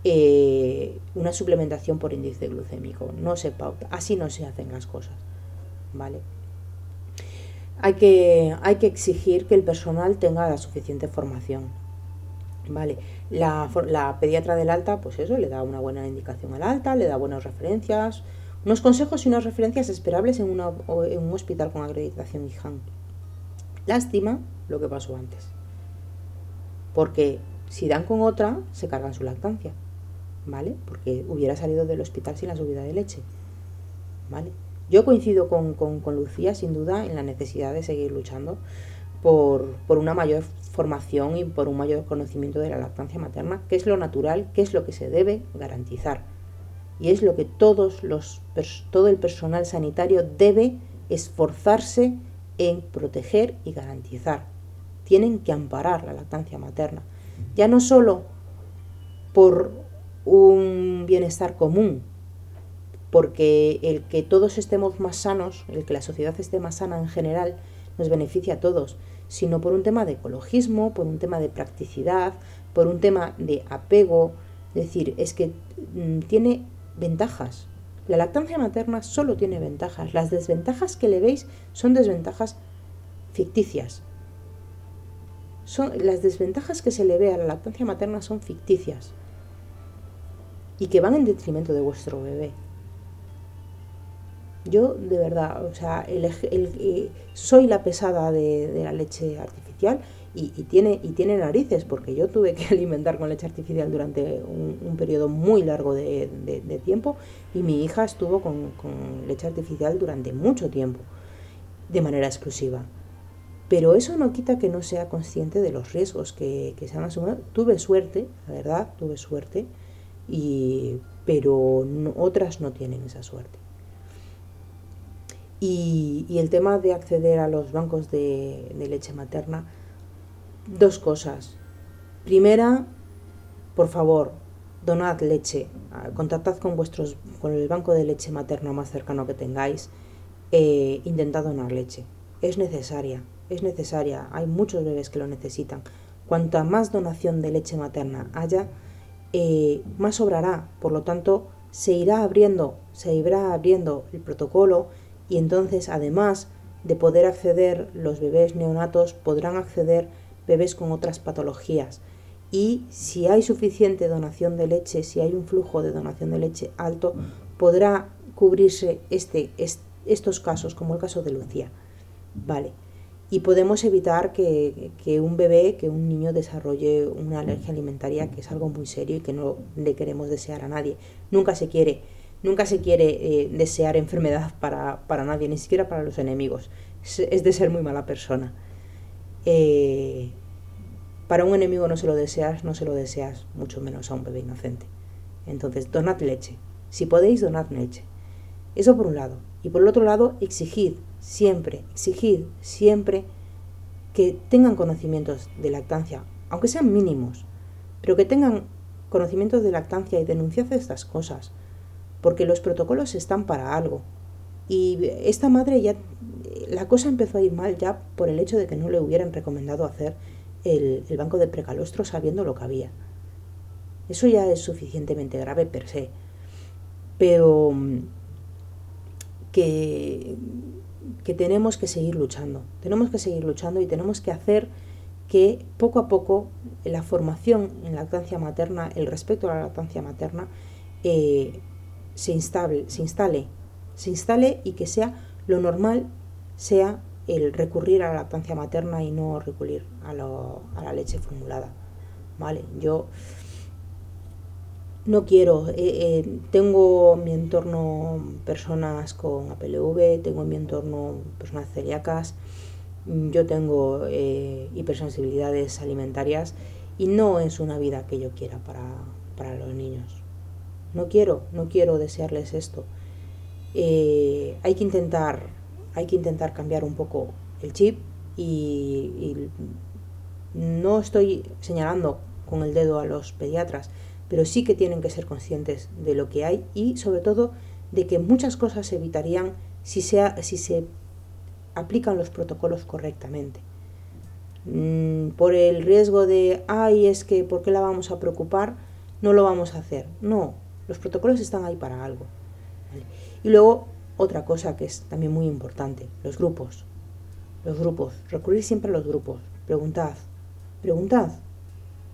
eh, una suplementación por índice glucémico. No se pauta, así no se hacen las cosas. ¿Vale? Hay que, hay que exigir que el personal tenga la suficiente formación. ¿Vale? La, pediatra del alta, pues eso, le da una buena indicación al alta, le da buenas referencias, unos consejos y unas referencias esperables en un hospital con acreditación IJAN. Lástima lo que pasó antes. Porque si dan con otra, se cargan su lactancia. ¿Vale? Porque hubiera salido del hospital sin la subida de leche, ¿vale? Yo coincido con, Lucía, sin duda, en la necesidad de seguir luchando por, una mayor formación y por un mayor conocimiento de la lactancia materna, que es lo natural, que es lo que se debe garantizar. Y es lo que todos los, todo el personal sanitario debe esforzarse en proteger y garantizar. Tienen que amparar la lactancia materna. Ya no solo por un bienestar común, porque el que todos estemos más sanos, el que la sociedad esté más sana en general, nos beneficia a todos, sino por un tema de ecologismo, por un tema de practicidad, por un tema de apego. Es decir, es que mm, tiene ventajas. La lactancia materna solo tiene ventajas. Las desventajas que le veis son desventajas ficticias. Son, las desventajas que se le ve a la lactancia materna son ficticias y que van en detrimento de vuestro bebé. Yo, de verdad, o sea, el, eh, soy la pesada de, la leche artificial y, tiene, y tiene narices, porque yo tuve que alimentar con leche artificial durante un, periodo muy largo de, tiempo y mi hija estuvo con, leche artificial durante mucho tiempo, de manera exclusiva. Pero eso no quita que no sea consciente de los riesgos que, que se han asumido. Tuve suerte, la verdad, tuve suerte y, pero otras no tienen esa suerte. Y, el tema de acceder a los bancos de, leche materna, dos cosas. Primera, por favor, donad leche, contactad con, vuestros, con el banco de leche materna más cercano que tengáis, eh, intentad donar leche. Es necesaria, es necesaria, hay muchos bebés que lo necesitan. Cuanta más donación de leche materna haya, eh, más sobrará. Por lo tanto, se irá abriendo, se irá abriendo el protocolo y entonces además de poder acceder los bebés neonatos podrán acceder bebés con otras patologías y si hay suficiente donación de leche, si hay un flujo de donación de leche alto, podrá cubrirse este, estos casos, como el caso de Lucía. Vale. Y podemos evitar que, un bebé, que un niño desarrolle una alergia alimentaria, que es algo muy serio y que no le queremos desear a nadie. Nunca se quiere, nunca se quiere eh, desear enfermedad para, nadie, ni siquiera para los enemigos. Es, de ser muy mala persona. Eh, para un enemigo no se lo deseas, no se lo deseas, mucho menos a un bebé inocente. Entonces, donad leche. Si podéis, donad leche. Eso por un lado. Y por el otro lado, exigid siempre, exigid siempre que tengan conocimientos de lactancia, aunque sean mínimos, pero que tengan conocimientos de lactancia y denunciad estas cosas, porque los protocolos están para algo. Y esta madre ya, la cosa empezó a ir mal ya por el hecho de que no le hubieran recomendado hacer el, banco de precalostro sabiendo lo que había. Eso ya es suficientemente grave per se. Pero mm, que, que tenemos que seguir luchando. Tenemos que seguir luchando y tenemos que hacer que poco a poco la formación en lactancia materna, el respeto a la lactancia materna, eh, se, instable, se instale, se instale y que sea lo normal, sea el recurrir a la lactancia materna y no recurrir a, la leche formulada. ¿Vale? Yo no quiero, eh, eh, tengo en mi entorno personas con APLV, tengo en mi entorno personas celíacas, yo tengo eh, hipersensibilidades alimentarias y no es una vida que yo quiera para, para los niños. No quiero, no quiero desearles esto. hay que intentar hay que intentar cambiar un poco el chip y, no estoy señalando con el dedo a los pediatras, pero sí que tienen que ser conscientes de lo que hay y sobre todo de que muchas cosas se evitarían si, si se aplican los protocolos correctamente. Mm, por el riesgo de, ay, es que, ¿por qué la vamos a preocupar? No lo vamos a hacer. No, los protocolos están ahí para algo. Y luego otra cosa que es también muy importante, los grupos. Los grupos, recurrir siempre a los grupos. Preguntad, preguntad.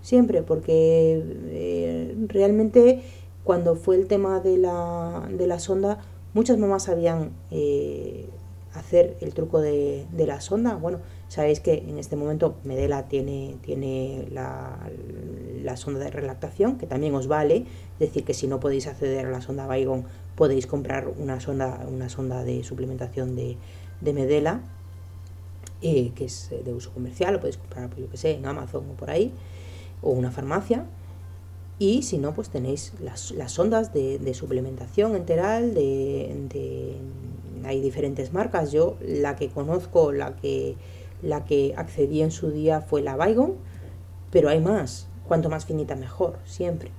Siempre, porque eh, realmente cuando fue el tema de la, de la sonda, muchas mamás sabían eh, hacer el truco de, la sonda. Bueno, sabéis que en este momento Medela tiene, tiene la, la, sonda de relactación, que también os vale. Es decir, que si no podéis acceder a la sonda Baigon, podéis comprar una sonda, una sonda de suplementación de, Medela, eh, que es de uso comercial, lo podéis comprar, pues, yo que sé, en Amazon o por ahí, o una farmacia. Y si no, pues tenéis las, sondas de, suplementación enteral, de, hay diferentes marcas. Yo la que conozco, la que, la que accedí en su día fue la Baigon, pero hay más. Cuanto más finita mejor, siempre.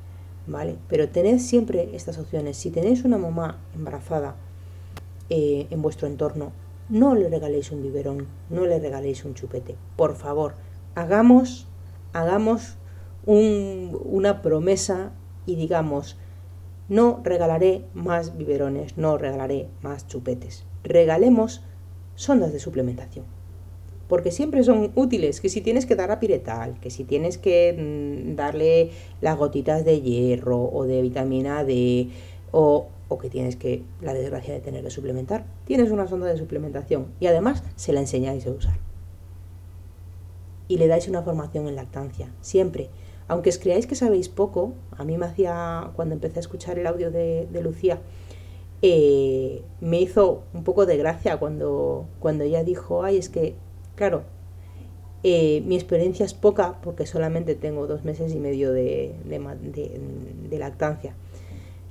¿vale? Pero tened siempre estas opciones. Si tenéis una mamá embarazada eh, en vuestro entorno, no le regaléis un biberón, no le regaléis un chupete. Por favor, hagamos, hagamos una promesa y digamos, no regalaré más biberones, no regalaré más chupetes. Regalemos sondas de suplementación porque siempre son útiles, que si tienes que dar a piretal, que si tienes que mm, darle las gotitas de hierro o de vitamina D, o, o, que tienes que, la desgracia de tener que suplementar, tienes una sonda de suplementación y además se la enseñáis a usar. Y le dais una formación en lactancia, siempre. Aunque os creáis que sabéis poco, a mí me hacía, cuando empecé a escuchar el audio de, Lucía, eh, me hizo un poco de gracia cuando, cuando ella dijo, ay, es que Claro, eh, mi experiencia es poca porque solamente tengo dos meses y medio de, lactancia.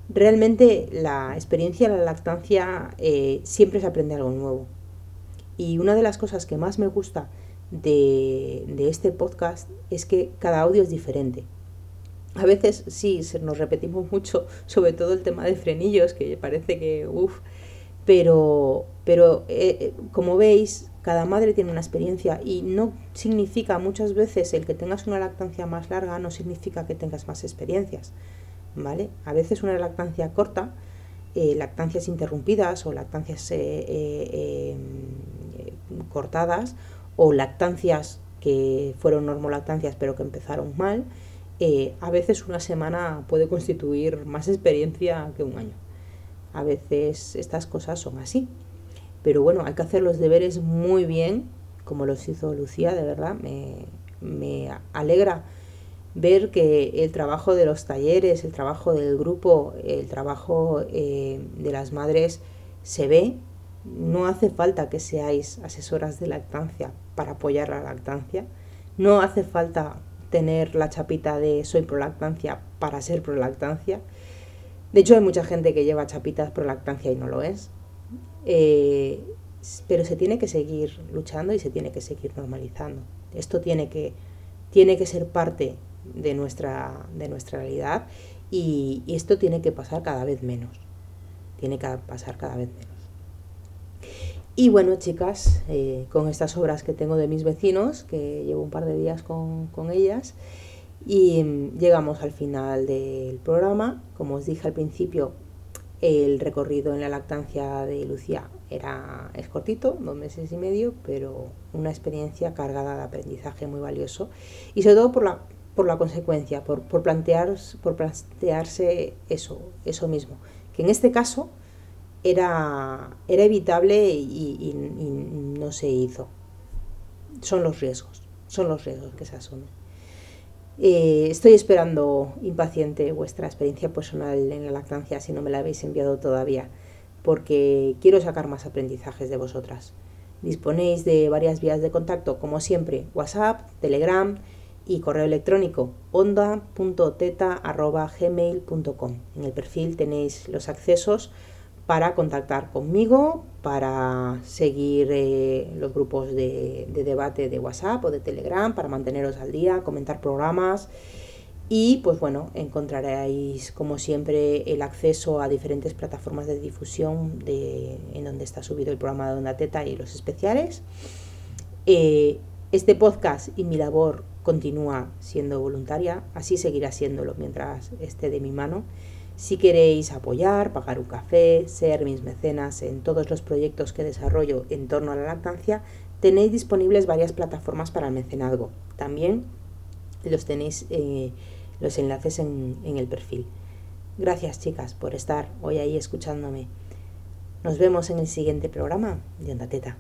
Realmente la experiencia de la lactancia eh, siempre se aprende algo nuevo. Y una de las cosas que más me gusta de, este podcast es que cada audio es diferente. A veces sí, nos repetimos mucho, sobre todo el tema de frenillos, que parece que, uff, pero, pero eh, como veis, cada madre tiene una experiencia y no significa muchas veces el que tengas una lactancia más larga, no significa que tengas más experiencias. ¿vale? A veces una lactancia corta, eh, lactancias interrumpidas o lactancias eh, em, cortadas o lactancias que fueron normolactancias pero que empezaron mal, a veces una semana puede constituir más experiencia que un año. A veces estas cosas son así. Pero bueno, hay que hacer los deberes muy bien, como los hizo Lucía, de verdad. Me, me alegra ver que el trabajo de los talleres, el trabajo del grupo, el trabajo eh, de las madres se ve. No hace falta que seáis asesoras de lactancia para apoyar la lactancia. No hace falta tener la chapita de soy pro lactancia para ser pro lactancia. De hecho, hay mucha gente que lleva chapitas pro lactancia y no lo es. Eh, pero se tiene que seguir luchando y se tiene que seguir normalizando. Esto tiene que, tiene que ser parte de nuestra, de nuestra realidad y, esto tiene que pasar cada vez menos. Tiene que pasar cada vez menos. Y bueno, chicas, eh, con estas obras que tengo de mis vecinos, que llevo un par de días con, con ellas, y mm, llegamos al final del programa. Como os dije al principio, el recorrido en la lactancia de Lucía era, es cortito, dos meses y medio, pero una experiencia cargada de aprendizaje muy valioso y sobre todo por la, por la consecuencia, por, por, plantear, por plantearse eso, eso mismo, que en este caso era, era evitable y, no se hizo. Son los riesgos, son los riesgos que se asumen. Eh, estoy esperando impaciente vuestra experiencia personal en la lactancia si no me la habéis enviado todavía porque quiero sacar más aprendizajes de vosotras. Disponéis de varias vías de contacto, como siempre, WhatsApp, Telegram y correo electrónico onda.teta.gmail.com. En el perfil tenéis los accesos para contactar conmigo, para seguir eh, los grupos de, de, debate de WhatsApp o de Telegram, para manteneros al día, comentar programas y pues bueno, encontraréis como siempre el acceso a diferentes plataformas de difusión de, en donde está subido el programa de Onda Teta y los especiales. Eh, este podcast y mi labor continúa siendo voluntaria, así seguirá siéndolo mientras esté de mi mano. Si queréis apoyar, pagar un café, ser mis mecenas en todos los proyectos que desarrollo en torno a la lactancia, tenéis disponibles varias plataformas para el mecenazgo. También los tenéis eh, los enlaces en, en el perfil. Gracias chicas por estar hoy ahí escuchándome. Nos vemos en el siguiente programa de Onda Teta.